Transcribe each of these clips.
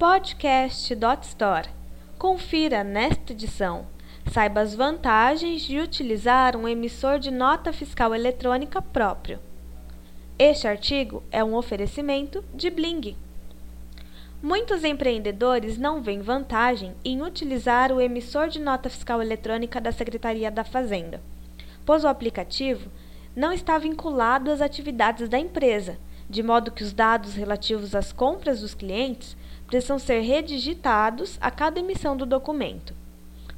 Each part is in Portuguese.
podcast.store. Confira nesta edição. Saiba as vantagens de utilizar um emissor de nota fiscal eletrônica próprio. Este artigo é um oferecimento de Bling. Muitos empreendedores não veem vantagem em utilizar o emissor de nota fiscal eletrônica da Secretaria da Fazenda, pois o aplicativo não está vinculado às atividades da empresa, de modo que os dados relativos às compras dos clientes precisam ser redigitados a cada emissão do documento.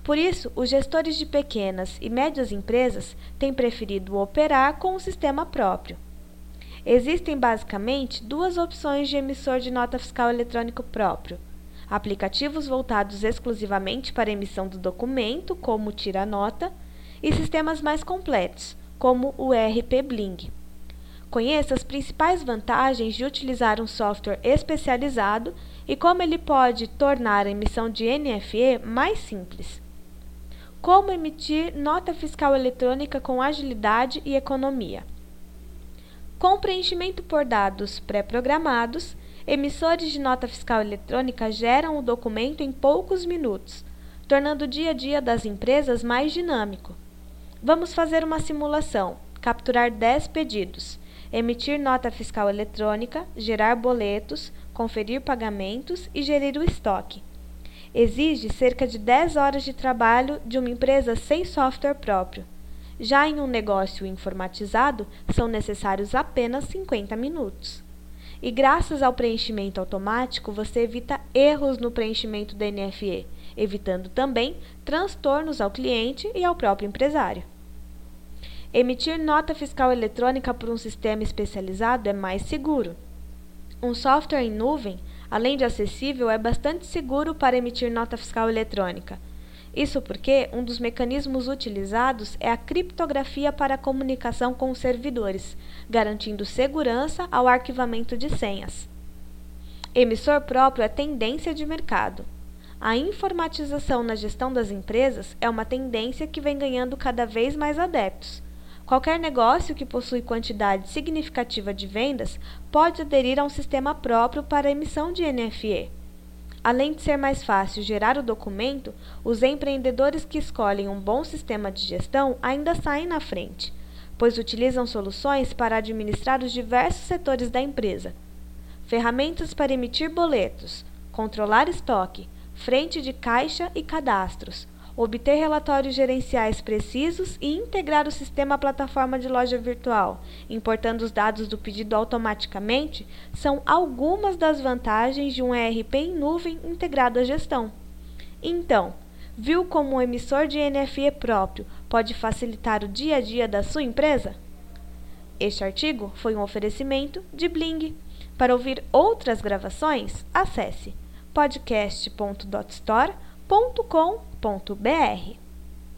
Por isso, os gestores de pequenas e médias empresas têm preferido operar com um sistema próprio. Existem basicamente duas opções de emissor de nota fiscal eletrônico próprio: aplicativos voltados exclusivamente para a emissão do documento, como o Tira Nota, e sistemas mais completos, como o ERP Bling. Conheça as principais vantagens de utilizar um software especializado e como ele pode tornar a emissão de NFE mais simples. Como emitir nota fiscal eletrônica com agilidade e economia. Com preenchimento por dados pré-programados, emissores de nota fiscal eletrônica geram o documento em poucos minutos, tornando o dia a dia das empresas mais dinâmico. Vamos fazer uma simulação: capturar 10 pedidos, emitir nota fiscal eletrônica, gerar boletos, conferir pagamentos e gerir o estoque. Exige cerca de 10 horas de trabalho de uma empresa sem software próprio. Já em um negócio informatizado, são necessários apenas 50 minutos. E graças ao preenchimento automático, você evita erros no preenchimento do NFE, evitando também transtornos ao cliente e ao próprio empresário. Emitir nota fiscal eletrônica por um sistema especializado é mais seguro. Um software em nuvem, além de acessível, é bastante seguro para emitir nota fiscal eletrônica. Isso porque um dos mecanismos utilizados é a criptografia para a comunicação com os servidores, garantindo segurança ao arquivamento de senhas. Emissor próprio é tendência de mercado. A informatização na gestão das empresas é uma tendência que vem ganhando cada vez mais adeptos. Qualquer negócio que possui quantidade significativa de vendas pode aderir a um sistema próprio para emissão de NFE. Além de ser mais fácil gerar o documento, os empreendedores que escolhem um bom sistema de gestão ainda saem na frente, pois utilizam soluções para administrar os diversos setores da empresa. Ferramentas para emitir boletos, controlar estoque, frente de caixa e cadastros, obter relatórios gerenciais precisos e integrar o sistema à plataforma de loja virtual, importando os dados do pedido automaticamente, são algumas das vantagens de um ERP em nuvem integrado à gestão. Então, viu como um emissor de NFE próprio pode facilitar o dia a dia da sua empresa? Este artigo foi um oferecimento de Bling. Para ouvir outras gravações, acesse podcast.dotstore.com.br www.cultura.com.br